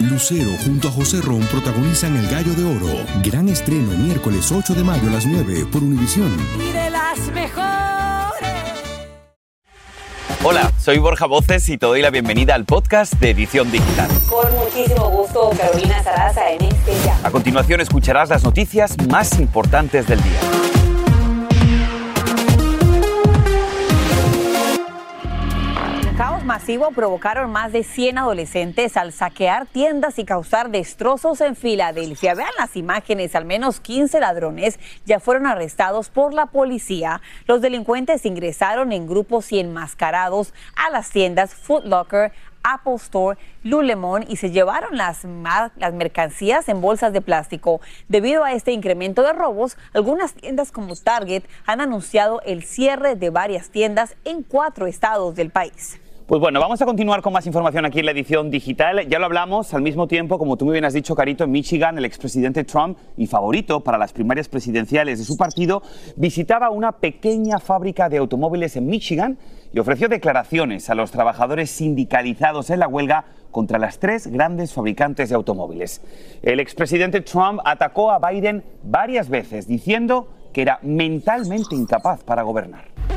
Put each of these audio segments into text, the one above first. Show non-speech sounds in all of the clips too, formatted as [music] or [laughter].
Lucero junto a José Ron protagonizan El Gallo de Oro. Gran estreno miércoles 8 de mayo a las 9 por Univisión. Y de las mejores. Hola, soy Borja Voces y te doy la bienvenida al podcast de Edición Digital. Con muchísimo gusto, Carolina Sarasa en este ya. A continuación escucharás las noticias más importantes del día. Masivo provocaron más de 100 adolescentes al saquear tiendas y causar destrozos en Filadelfia. Vean las imágenes, al menos 15 ladrones ya fueron arrestados por la policía. Los delincuentes ingresaron en grupos y enmascarados a las tiendas Foot Locker, Apple Store, Lulemon y se llevaron las, las mercancías en bolsas de plástico. Debido a este incremento de robos, algunas tiendas como Target han anunciado el cierre de varias tiendas en cuatro estados del país. Pues bueno, vamos a continuar con más información aquí en la edición digital. Ya lo hablamos al mismo tiempo, como tú muy bien has dicho, Carito, en Michigan, el expresidente Trump y favorito para las primarias presidenciales de su partido, visitaba una pequeña fábrica de automóviles en Michigan y ofreció declaraciones a los trabajadores sindicalizados en la huelga contra las tres grandes fabricantes de automóviles. El expresidente Trump atacó a Biden varias veces, diciendo que era mentalmente incapaz para gobernar.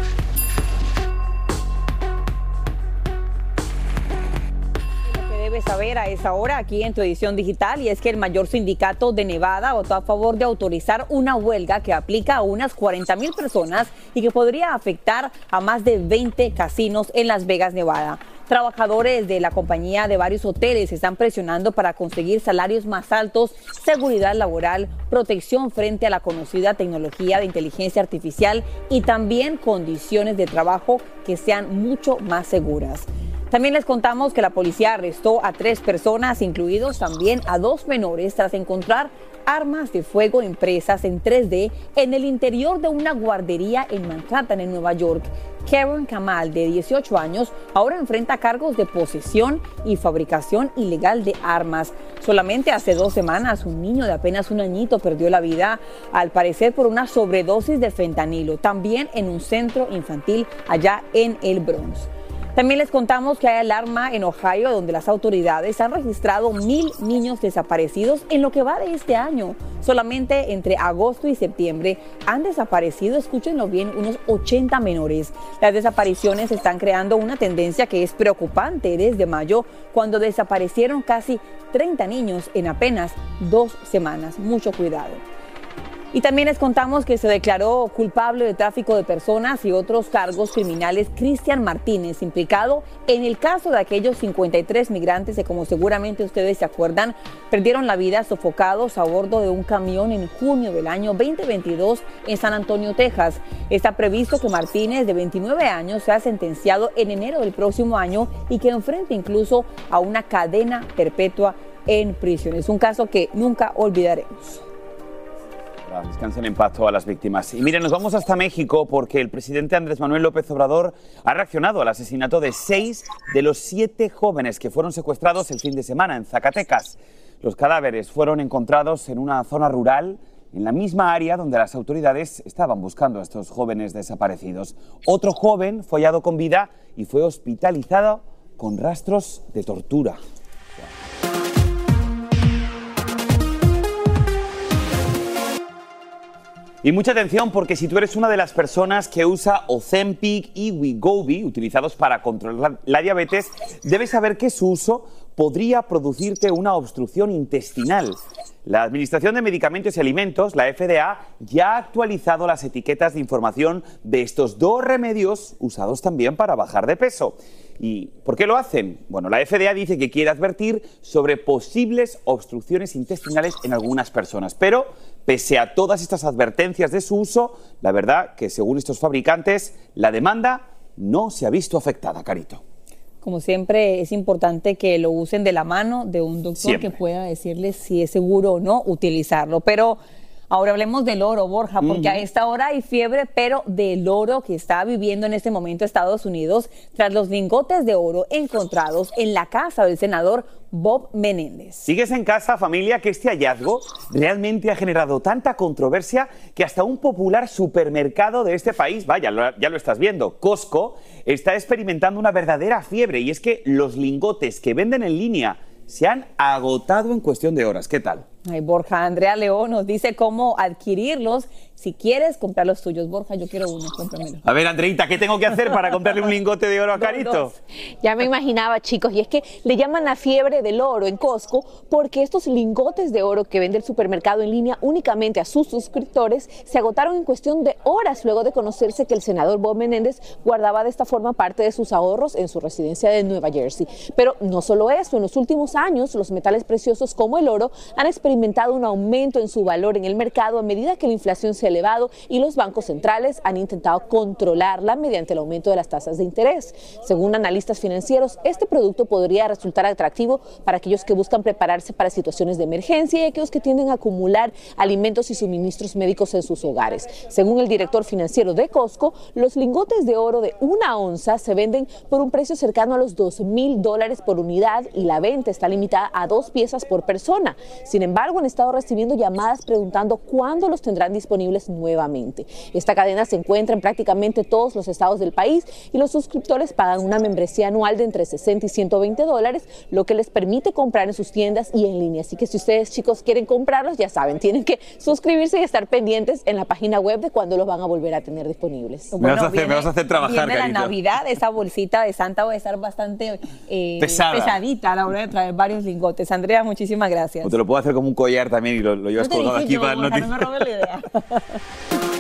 Saber a esa hora aquí en tu edición digital y es que el mayor sindicato de Nevada votó a favor de autorizar una huelga que aplica a unas 40 mil personas y que podría afectar a más de 20 casinos en Las Vegas, Nevada. Trabajadores de la compañía de varios hoteles están presionando para conseguir salarios más altos, seguridad laboral, protección frente a la conocida tecnología de inteligencia artificial y también condiciones de trabajo que sean mucho más seguras. También les contamos que la policía arrestó a tres personas, incluidos también a dos menores, tras encontrar armas de fuego impresas en 3D en el interior de una guardería en Manhattan, en Nueva York. Karen Kamal, de 18 años, ahora enfrenta cargos de posesión y fabricación ilegal de armas. Solamente hace dos semanas, un niño de apenas un añito perdió la vida, al parecer por una sobredosis de fentanilo, también en un centro infantil allá en el Bronx. También les contamos que hay alarma en Ohio, donde las autoridades han registrado mil niños desaparecidos en lo que va de este año. Solamente entre agosto y septiembre han desaparecido, escúchenlo bien, unos 80 menores. Las desapariciones están creando una tendencia que es preocupante desde mayo, cuando desaparecieron casi 30 niños en apenas dos semanas. Mucho cuidado. Y también les contamos que se declaró culpable de tráfico de personas y otros cargos criminales Cristian Martínez, implicado en el caso de aquellos 53 migrantes que, como seguramente ustedes se acuerdan, perdieron la vida sofocados a bordo de un camión en junio del año 2022 en San Antonio, Texas. Está previsto que Martínez, de 29 años, sea sentenciado en enero del próximo año y que enfrente incluso a una cadena perpetua en prisión. Es un caso que nunca olvidaremos. Descansen en paz todas las víctimas. Y miren, nos vamos hasta México porque el presidente Andrés Manuel López Obrador ha reaccionado al asesinato de seis de los siete jóvenes que fueron secuestrados el fin de semana en Zacatecas. Los cadáveres fueron encontrados en una zona rural, en la misma área donde las autoridades estaban buscando a estos jóvenes desaparecidos. Otro joven fue hallado con vida y fue hospitalizado con rastros de tortura. Y mucha atención porque si tú eres una de las personas que usa Ozempic y Wegovy, utilizados para controlar la diabetes, debes saber que su uso podría producirte una obstrucción intestinal. La Administración de Medicamentos y Alimentos, la FDA, ya ha actualizado las etiquetas de información de estos dos remedios usados también para bajar de peso. ¿Y por qué lo hacen? Bueno, la FDA dice que quiere advertir sobre posibles obstrucciones intestinales en algunas personas, pero pese a todas estas advertencias de su uso, la verdad que según estos fabricantes, la demanda no se ha visto afectada, Carito. Como siempre, es importante que lo usen de la mano de un doctor Siempre. que pueda decirles si es seguro o no utilizarlo. Pero ahora hablemos del oro, Borja, porque a esta hora hay fiebre, pero del oro que está viviendo en este momento Estados Unidos tras los lingotes de oro encontrados en la casa del senador Bob Menéndez. ¿Sigues en casa, familia, que este hallazgo realmente ha generado tanta controversia que hasta un popular supermercado de este país, vaya, lo- ya lo estás viendo, Costco, está experimentando una verdadera fiebre y es que los lingotes que venden en línea se han agotado en cuestión de horas. ¿Qué tal? Borja, Andrea León nos dice cómo adquirirlos. Si quieres comprar los tuyos, Borja, yo quiero uno, cómpramelo. A ver, Andreita, ¿qué tengo que hacer para comprarle un lingote de oro a [laughs] Carito? Ya me imaginaba, chicos, y es que le llaman la fiebre del oro en Costco porque estos lingotes de oro que vende el supermercado en línea únicamente a sus suscriptores se agotaron en cuestión de horas luego de conocerse que el senador Bob Menéndez guardaba de esta forma parte de sus ahorros en su residencia de Nueva Jersey. Pero no solo eso, en los últimos años los metales preciosos como el oro han experimentado un aumento en su valor en el mercado a medida que la inflación se elevado y los bancos centrales han intentado controlarla mediante el aumento de las tasas de interés. Según analistas financieros, este producto podría resultar atractivo para aquellos que buscan prepararse para situaciones de emergencia y aquellos que tienden a acumular alimentos y suministros médicos en sus hogares. Según el director financiero de Costco, los lingotes de oro de una onza se venden por un precio cercano a los 2 mil dólares por unidad y la venta está limitada a dos piezas por persona. Sin embargo, han estado recibiendo llamadas preguntando cuándo los tendrán disponibles nuevamente. Esta cadena se encuentra en prácticamente todos los estados del país y los suscriptores pagan una membresía anual de entre 60 y 120 dólares, lo que les permite comprar en sus tiendas y en línea. Así que si ustedes chicos quieren comprarlos, ya saben, tienen que suscribirse y estar pendientes en la página web de cuándo los van a volver a tener disponibles. me, vas a hacer, me, vas a hacer, trabajar, viene la Navidad, esa bolsita de Santa va a estar bastante eh, pesadita a la hora de traer varios lingotes. Andrea, muchísimas gracias. O te lo puedo hacer como un collar también y lo, lo llevas colgado aquí para no me la idea. [laughs] Yeah. [laughs]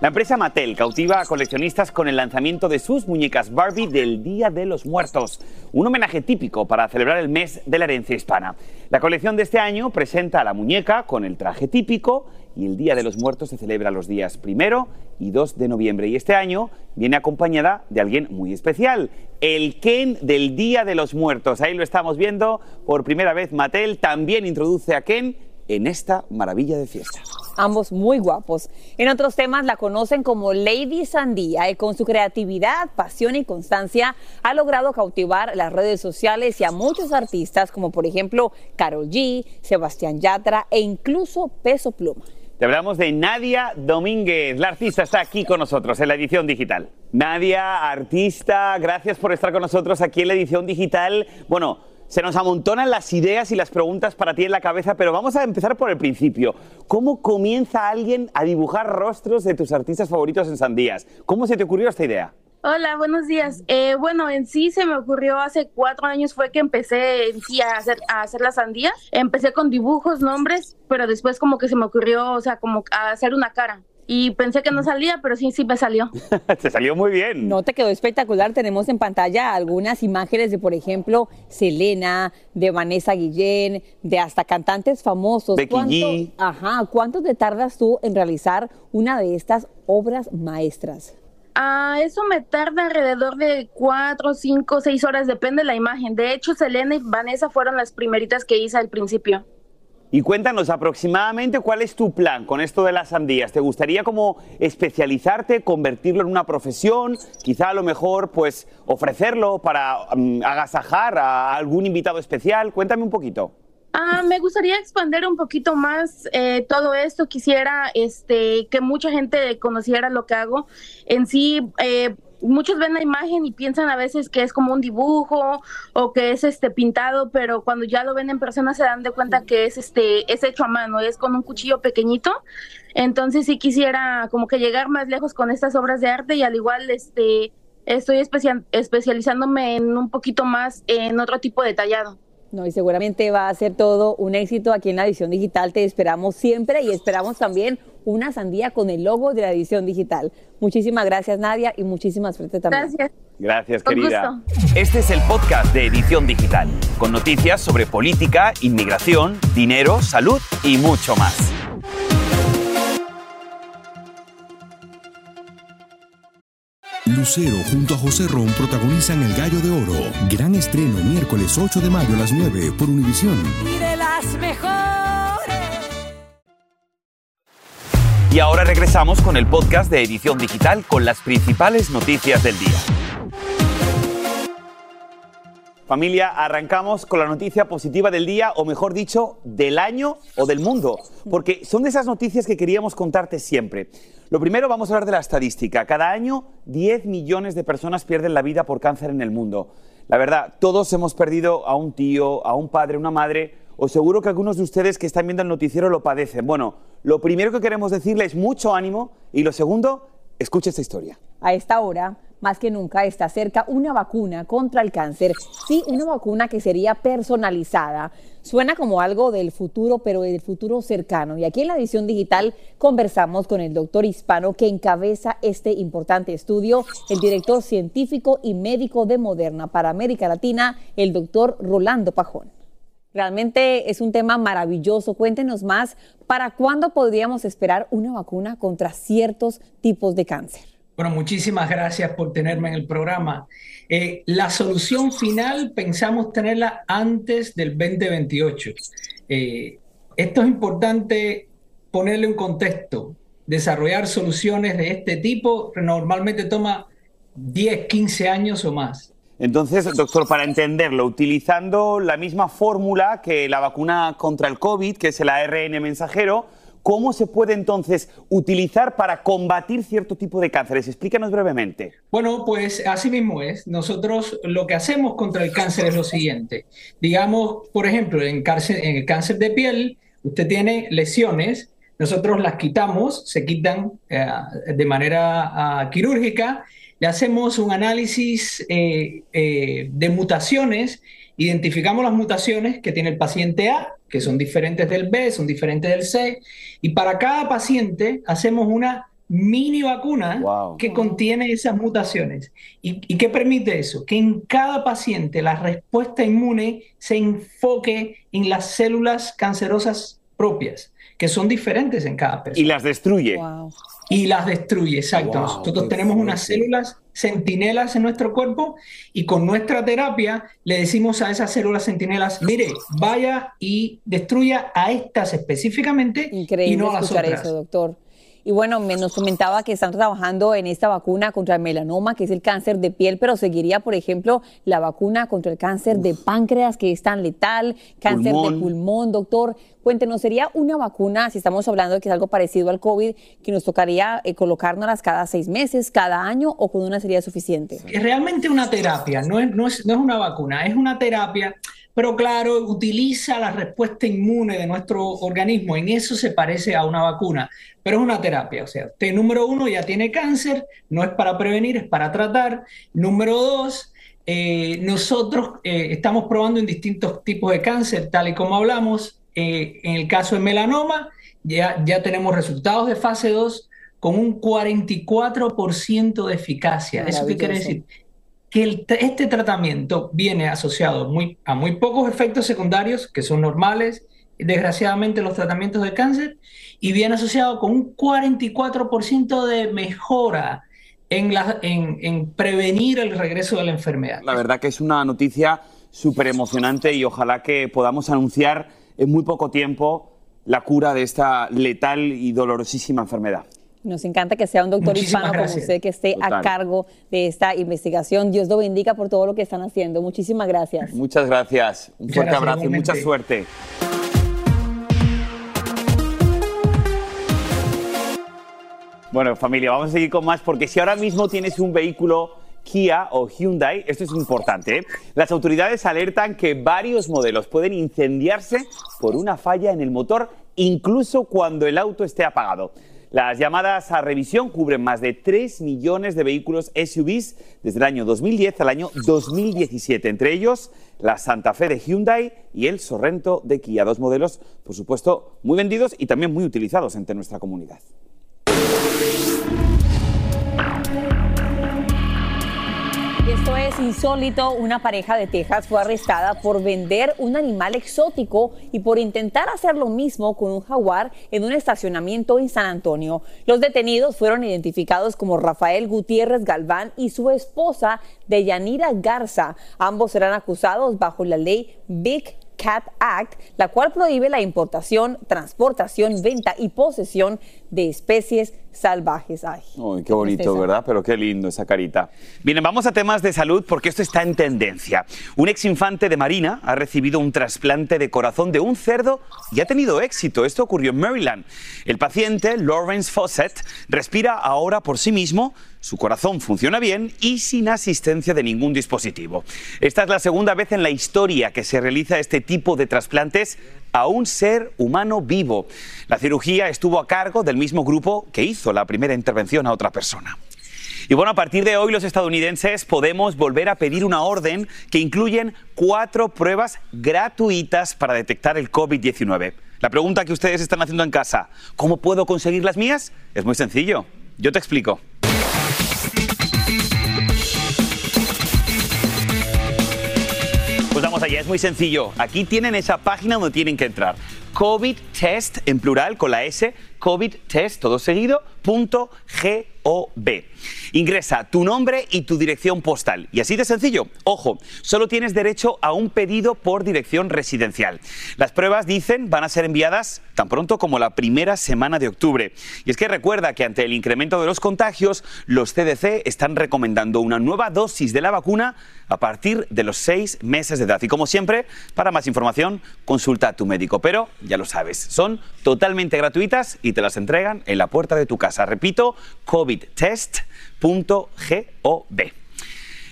La empresa Mattel cautiva a coleccionistas con el lanzamiento de sus muñecas Barbie del Día de los Muertos, un homenaje típico para celebrar el mes de la herencia hispana. La colección de este año presenta a la muñeca con el traje típico y el Día de los Muertos se celebra los días primero y 2 de noviembre. Y este año viene acompañada de alguien muy especial, el Ken del Día de los Muertos. Ahí lo estamos viendo por primera vez. Mattel también introduce a Ken en esta maravilla de fiesta. Ambos muy guapos. En otros temas la conocen como Lady Sandía y con su creatividad, pasión y constancia ha logrado cautivar las redes sociales y a muchos artistas como por ejemplo Carol G, Sebastián Yatra e incluso Peso Pluma. Te hablamos de Nadia Domínguez. La artista está aquí con nosotros en la edición digital. Nadia, artista, gracias por estar con nosotros aquí en la edición digital. Bueno, se nos amontonan las ideas y las preguntas para ti en la cabeza, pero vamos a empezar por el principio. ¿Cómo comienza alguien a dibujar rostros de tus artistas favoritos en Sandías? ¿Cómo se te ocurrió esta idea? Hola, buenos días. Eh, bueno, en sí se me ocurrió hace cuatro años fue que empecé en sí a hacer, a hacer la sandía. Empecé con dibujos, nombres, pero después como que se me ocurrió, o sea, como a hacer una cara. Y pensé que no salía, pero sí, sí me salió. [laughs] Te salió muy bien. No te quedó espectacular. Tenemos en pantalla algunas imágenes de, por ejemplo, Selena, de Vanessa Guillén, de hasta cantantes famosos. Becky Ajá. ¿Cuánto te tardas tú en realizar una de estas obras maestras? Ah, eso me tarda alrededor de cuatro, cinco, seis horas, depende de la imagen. De hecho, Selena y Vanessa fueron las primeritas que hice al principio. Y cuéntanos aproximadamente cuál es tu plan con esto de las sandías. ¿Te gustaría como especializarte, convertirlo en una profesión? Quizá a lo mejor pues ofrecerlo para mm, agasajar a algún invitado especial. Cuéntame un poquito. Ah, me gustaría expandir un poquito más eh, todo esto. Quisiera este, que mucha gente conociera lo que hago. En sí, eh, muchos ven la imagen y piensan a veces que es como un dibujo o que es este pintado, pero cuando ya lo ven en persona se dan de cuenta que es este es hecho a mano, es con un cuchillo pequeñito. Entonces sí quisiera como que llegar más lejos con estas obras de arte y al igual este estoy especializándome en un poquito más en otro tipo de tallado. No, y seguramente va a ser todo un éxito aquí en la edición digital. Te esperamos siempre y esperamos también una sandía con el logo de la edición digital. Muchísimas gracias, Nadia, y muchísimas suerte también. Gracias. Gracias, querida. Este es el podcast de Edición Digital, con noticias sobre política, inmigración, dinero, salud y mucho más. Lucero junto a José Ron protagonizan El Gallo de Oro. Gran estreno miércoles 8 de mayo a las 9 por Univisión. Y de las mejores. Y ahora regresamos con el podcast de Edición Digital con las principales noticias del día. Familia, arrancamos con la noticia positiva del día, o mejor dicho, del año o del mundo, porque son de esas noticias que queríamos contarte siempre. Lo primero, vamos a hablar de la estadística. Cada año, 10 millones de personas pierden la vida por cáncer en el mundo. La verdad, todos hemos perdido a un tío, a un padre, una madre, o seguro que algunos de ustedes que están viendo el noticiero lo padecen. Bueno, lo primero que queremos decirles es mucho ánimo, y lo segundo, escuche esta historia. A esta hora, más que nunca está cerca una vacuna contra el cáncer. Sí, una vacuna que sería personalizada. Suena como algo del futuro, pero del futuro cercano. Y aquí en la edición digital conversamos con el doctor hispano que encabeza este importante estudio, el director científico y médico de Moderna para América Latina, el doctor Rolando Pajón. Realmente es un tema maravilloso. Cuéntenos más, ¿para cuándo podríamos esperar una vacuna contra ciertos tipos de cáncer? Bueno, muchísimas gracias por tenerme en el programa. Eh, la solución final pensamos tenerla antes del 2028. Eh, esto es importante ponerle un contexto. Desarrollar soluciones de este tipo normalmente toma 10, 15 años o más. Entonces, doctor, para entenderlo, utilizando la misma fórmula que la vacuna contra el COVID, que es el ARN mensajero, ¿Cómo se puede entonces utilizar para combatir cierto tipo de cánceres? Explícanos brevemente. Bueno, pues así mismo es. Nosotros lo que hacemos contra el cáncer es lo siguiente. Digamos, por ejemplo, en, el cáncer de piel, usted tiene lesiones, nosotros las quitamos, se quitan eh, de manera ah, quirúrgica, le hacemos un análisis eh, eh, de mutaciones identificamos las mutaciones que tiene el paciente A, que son diferentes del B, son diferentes del C, y para cada paciente hacemos una mini vacuna que contiene esas mutaciones. ¿Y, ¿Y, qué permite eso? Que en cada paciente la respuesta inmune se enfoque en las células cancerosas propias, que son diferentes en cada persona. Y las destruye. Y las destruye, exacto. Nosotros tenemos unas células centinelas en nuestro cuerpo y con nuestra terapia le decimos a esas células centinelas, mire, vaya y destruya a estas específicamente y no a las otras. Eso, doctor. Y bueno, me nos comentaba que están trabajando en esta vacuna contra el melanoma, que es el cáncer de piel, pero seguiría, por ejemplo, la vacuna contra el cáncer de páncreas, que es tan letal, cáncer de pulmón, doctor. Cuéntenos, ¿sería una vacuna, si estamos hablando de que es algo parecido al COVID, que nos tocaría eh, colocárnoslas cada seis meses, cada año, o con una sería suficiente? Es realmente una terapia, no es, no es, no es una vacuna, es una terapia pero claro, utiliza la respuesta inmune de nuestro organismo. En eso se parece a una vacuna, pero es una terapia. O sea, usted número uno ya tiene cáncer, no es para prevenir, es para tratar. Número dos, eh, nosotros eh, estamos probando en distintos tipos de cáncer, tal y como hablamos. Eh, en el caso de melanoma, ya, ya tenemos resultados de fase 2 con un 44% de eficacia. ¿Eso qué quiere decir? que este tratamiento viene asociado muy, a muy pocos efectos secundarios que son normales, desgraciadamente, los tratamientos de cáncer, y viene asociado con un 44% de mejora en, la, en, en, prevenir el regreso de la enfermedad. La verdad que es una noticia súper emocionante y ojalá que podamos anunciar en muy poco tiempo la cura de esta letal y dolorosísima enfermedad. Nos encanta que sea un doctor hispano como usted que esté a cargo de esta investigación. Dios lo bendiga por todo lo que están haciendo. Muchísimas gracias. Muchas gracias. Un fuerte abrazo y mucha suerte. Bueno, familia, vamos a seguir con más porque si ahora mismo tienes un vehículo Kia o Hyundai, esto es importante, ¿eh? las autoridades alertan que varios modelos pueden incendiarse por una falla en el motor, incluso cuando el auto esté apagado. Las llamadas a revisión cubren más de 3 millones de vehículos SUVs desde el año 2010 al año 2017, entre ellos la Santa Fe de Hyundai y el Sorrento de Kia, dos modelos, por supuesto, muy vendidos y también muy utilizados entre nuestra comunidad. Esto es insólito. Una pareja de Texas fue arrestada por vender un animal exótico y por intentar hacer lo mismo con un jaguar en un estacionamiento en San Antonio. Los detenidos fueron identificados como Rafael Gutiérrez Galván y su esposa Deyanira Garza. Ambos serán acusados bajo la ley Big Cat Act, la cual prohíbe la importación, transportación, venta y posesión de especies salvajes. Ay, qué bonito, ¿verdad? Pero qué lindo esa carita. Bien, vamos a temas de salud porque esto está en tendencia. Un ex infante de Marina ha recibido un trasplante de corazón de un cerdo y ha tenido éxito. Esto ocurrió en Maryland. El paciente, Lawrence Fawcett, respira ahora por sí mismo su corazón funciona bien y sin asistencia de ningún dispositivo. Esta es la segunda vez en la historia que se realiza este tipo de trasplantes a un ser humano vivo. La cirugía estuvo a cargo del mismo grupo que hizo la primera intervención a otra persona. Y bueno, a partir de hoy los estadounidenses podemos volver a pedir una orden que incluyen cuatro pruebas gratuitas para detectar el COVID-19. La pregunta que ustedes están haciendo en casa, ¿cómo puedo conseguir las mías? Es muy sencillo. Yo te explico. Vamos allá, es muy sencillo. Aquí tienen esa página donde tienen que entrar. COVID Test en plural con la S, COVID Test todo seguido, punto G-O-B. Ingresa tu nombre y tu dirección postal. Y así de sencillo. Ojo, solo tienes derecho a un pedido por dirección residencial. Las pruebas, dicen, van a ser enviadas tan pronto como la primera semana de octubre. Y es que recuerda que ante el incremento de los contagios, los CDC están recomendando una nueva dosis de la vacuna a partir de los seis meses de edad. Y como siempre, para más información, consulta a tu médico. Pero ya lo sabes, son totalmente gratuitas y te las entregan en la puerta de tu casa. Repito, covidtest.gov.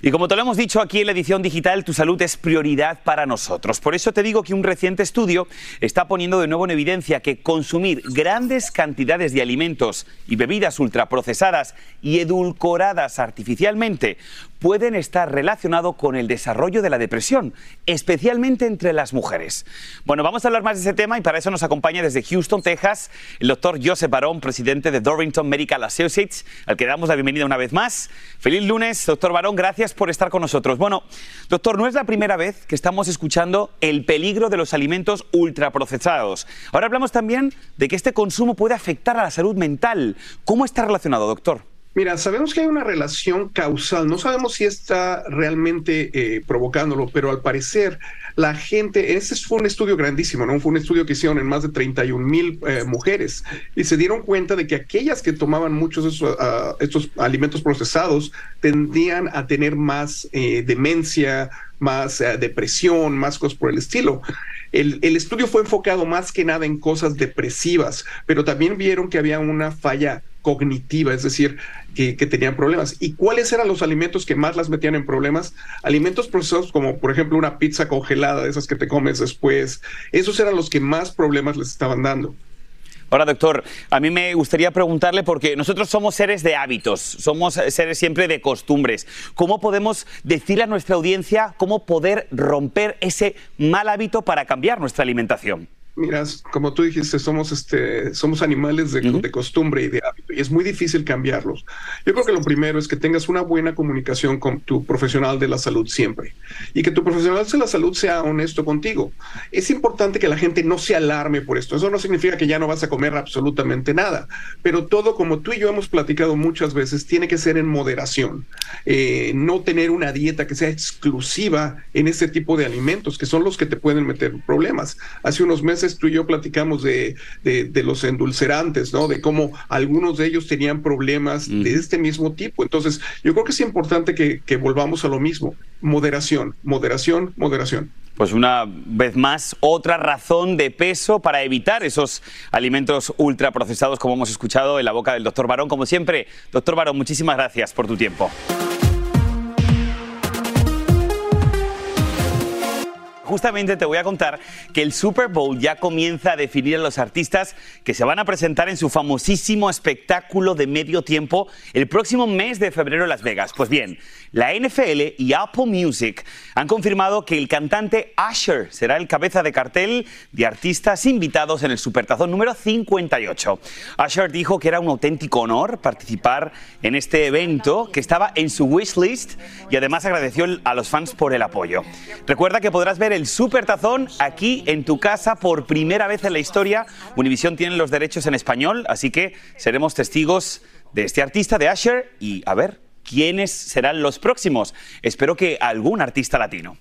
Y como te lo hemos dicho aquí en la edición digital, tu salud es prioridad para nosotros. Por eso te digo que un reciente estudio está poniendo de nuevo en evidencia que consumir grandes cantidades de alimentos y bebidas ultraprocesadas y edulcoradas artificialmente pueden estar relacionados con el desarrollo de la depresión, especialmente entre las mujeres. Bueno, vamos a hablar más de ese tema y para eso nos acompaña desde Houston, Texas, el doctor Joseph Barón, presidente de Dorrington Medical Associates, al que damos la bienvenida una vez más. Feliz lunes, doctor Barón, gracias por estar con nosotros. Bueno, doctor, no es la primera vez que estamos escuchando el peligro de los alimentos ultraprocesados. Ahora hablamos también de que este consumo puede afectar a la salud mental. ¿Cómo está relacionado, doctor? Mira, sabemos que hay una relación causal, no sabemos si está realmente eh, provocándolo, pero al parecer la gente, ese fue un estudio grandísimo, ¿no? Fue un estudio que hicieron en más de 31 mil eh, mujeres y se dieron cuenta de que aquellas que tomaban muchos de esos, ah, estos alimentos procesados tendían a tener más eh, demencia, más depresión, más cosas por el estilo. El, el, estudio fue enfocado más que nada en cosas depresivas, pero también vieron que había una falla cognitiva, es decir, que, tenían problemas. ¿Y cuáles eran los alimentos que más las metían en problemas? Alimentos procesados como por ejemplo una pizza congelada, de esas que te comes después. Esos eran los que más problemas les estaban dando. Ahora, doctor, a mí me gustaría preguntarle, porque nosotros somos seres de hábitos, somos seres siempre de costumbres. ¿Cómo podemos decirle a nuestra audiencia cómo poder romper ese mal hábito para cambiar nuestra alimentación? Mira, como tú dijiste, somos, este, somos animales de, de, costumbre y de hábito, y es muy difícil cambiarlos. Yo creo que lo primero es que tengas una buena comunicación con tu profesional de la salud siempre, y que tu profesional de la salud sea honesto contigo. Es importante que la gente no se alarme por esto. Eso no significa que ya no vas a comer absolutamente nada, pero todo, como tú y yo hemos platicado muchas veces, tiene que ser en moderación. Eh, no tener una dieta que sea exclusiva en este tipo de alimentos, que son los que te pueden meter problemas. Hace unos meses tú y yo platicamos de, de, los endulcerantes, ¿no? De cómo algunos de ellos tenían problemas de este mismo tipo. Entonces, yo creo que es importante que, que volvamos a lo mismo. Moderación, moderación, moderación pues una vez más otra razón de peso para evitar esos alimentos ultraprocesados como hemos escuchado en la boca del doctor Barón. Como siempre, doctor Barón, muchísimas gracias por tu tiempo. Justamente te voy a contar que el Super Bowl ya comienza a definir a los artistas que se van a presentar en su famosísimo espectáculo de medio tiempo el próximo mes de febrero en Las Vegas. Pues bien, la NFL y Apple Music han confirmado que el cantante Usher será el cabeza de cartel de artistas invitados en el Supertazón número 58. Usher dijo que era un auténtico honor participar en este evento que estaba en su wishlist y además agradeció a los fans por el apoyo. Recuerda que podrás ver el Supertazón aquí en tu casa por primera vez en la historia. Univision tiene los derechos en español, así que seremos testigos de este artista de Usher y a ver quiénes serán los próximos. Espero que algún artista latino.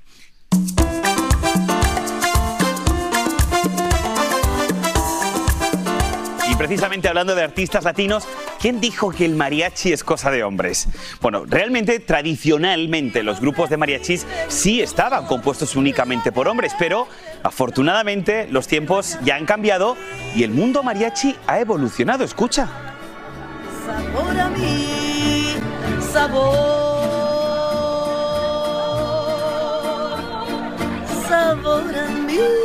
Precisamente hablando de artistas latinos, ¿quién dijo que el mariachi es cosa de hombres? Bueno, realmente, tradicionalmente, los grupos de mariachis sí estaban compuestos únicamente por hombres, pero afortunadamente los tiempos ya han cambiado y el mundo mariachi ha evolucionado. Escucha. Sabor a mí, sabor. Sabor a mí.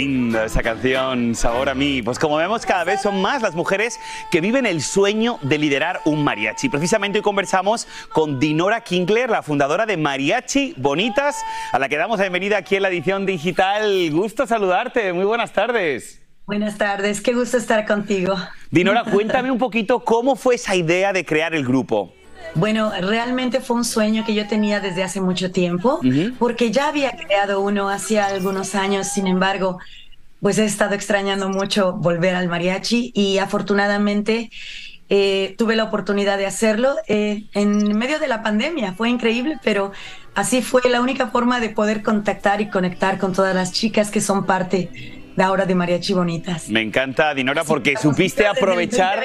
Qué linda esa canción, Sabor a mí. Pues como vemos, cada vez son más las mujeres que viven el sueño de liderar un mariachi. Precisamente hoy conversamos con Dinora Kinkler, la fundadora de Mariachi Bonitas, a la que damos la bienvenida aquí en la edición digital. Gusto saludarte, muy buenas tardes. Buenas tardes, qué gusto estar contigo. Dinora, [laughs] cuéntame un poquito cómo fue esa idea de crear el grupo. Bueno, realmente fue un sueño que yo tenía desde hace mucho tiempo, porque ya había creado uno hacía algunos años, sin embargo, pues he estado extrañando mucho volver al mariachi y afortunadamente eh, tuve la oportunidad de hacerlo eh, en medio de la pandemia. Fue increíble, pero así fue la única forma de poder contactar y conectar con todas las chicas que son parte la hora de Mariachi Bonitas. Me encanta, Dinora, porque supiste aprovechar.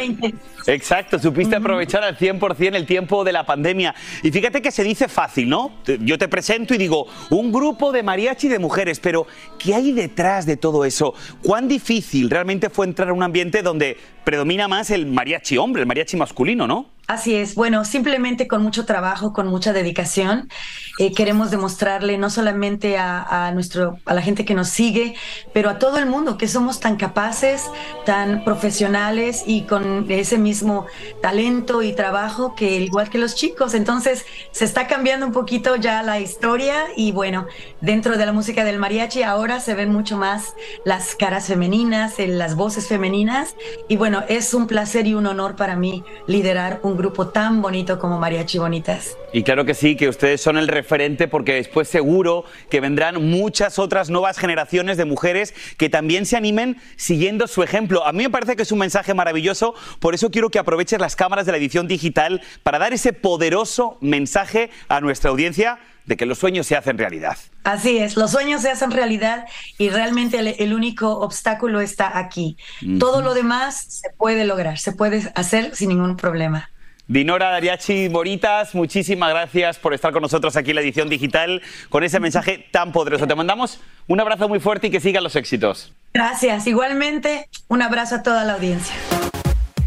Exacto, supiste aprovechar al 100% el tiempo de la pandemia. Y fíjate que se dice fácil, ¿no? Yo te presento y digo, un grupo de mariachi de mujeres, pero ¿qué hay detrás de todo eso? ¿Cuán difícil realmente fue entrar a un ambiente donde predomina más el mariachi hombre, el mariachi masculino, ¿no? Así es, bueno, simplemente con mucho trabajo, con mucha dedicación, eh, queremos demostrarle no solamente a, nuestro, a la gente que nos sigue, pero a todo el mundo que somos tan capaces, tan profesionales y con ese mismo talento y trabajo que igual que los chicos. Entonces se está cambiando un poquito ya la historia y bueno, dentro de la música del mariachi ahora se ven mucho más las caras femeninas, las voces femeninas y bueno, es un placer y un honor para mí liderar un grupo tan bonito como Mariachi Bonitas. Y claro que sí, que ustedes son el referente porque después seguro que vendrán muchas otras nuevas generaciones de mujeres que también se animen siguiendo su ejemplo. A mí me parece que es un mensaje maravilloso, por eso quiero que aproveches las cámaras de la edición digital para dar ese poderoso mensaje a nuestra audiencia de que los sueños se hacen realidad. Así es, los sueños se hacen realidad y realmente el, único obstáculo está aquí. Todo lo demás se puede lograr, se puede hacer sin ningún problema. Dinora Dariachi Moritas, muchísimas gracias por estar con nosotros aquí en la edición digital con ese mensaje tan poderoso. Te mandamos un abrazo muy fuerte y que sigan los éxitos. Gracias, igualmente un abrazo a toda la audiencia.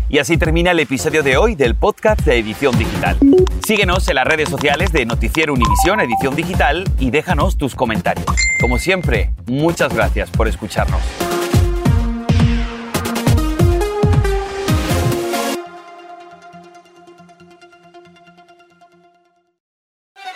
Y así termina el episodio de hoy del podcast de Edición Digital. Síguenos en las redes sociales de Noticiero Univisión Edición Digital y déjanos tus comentarios. Como siempre, muchas gracias por escucharnos.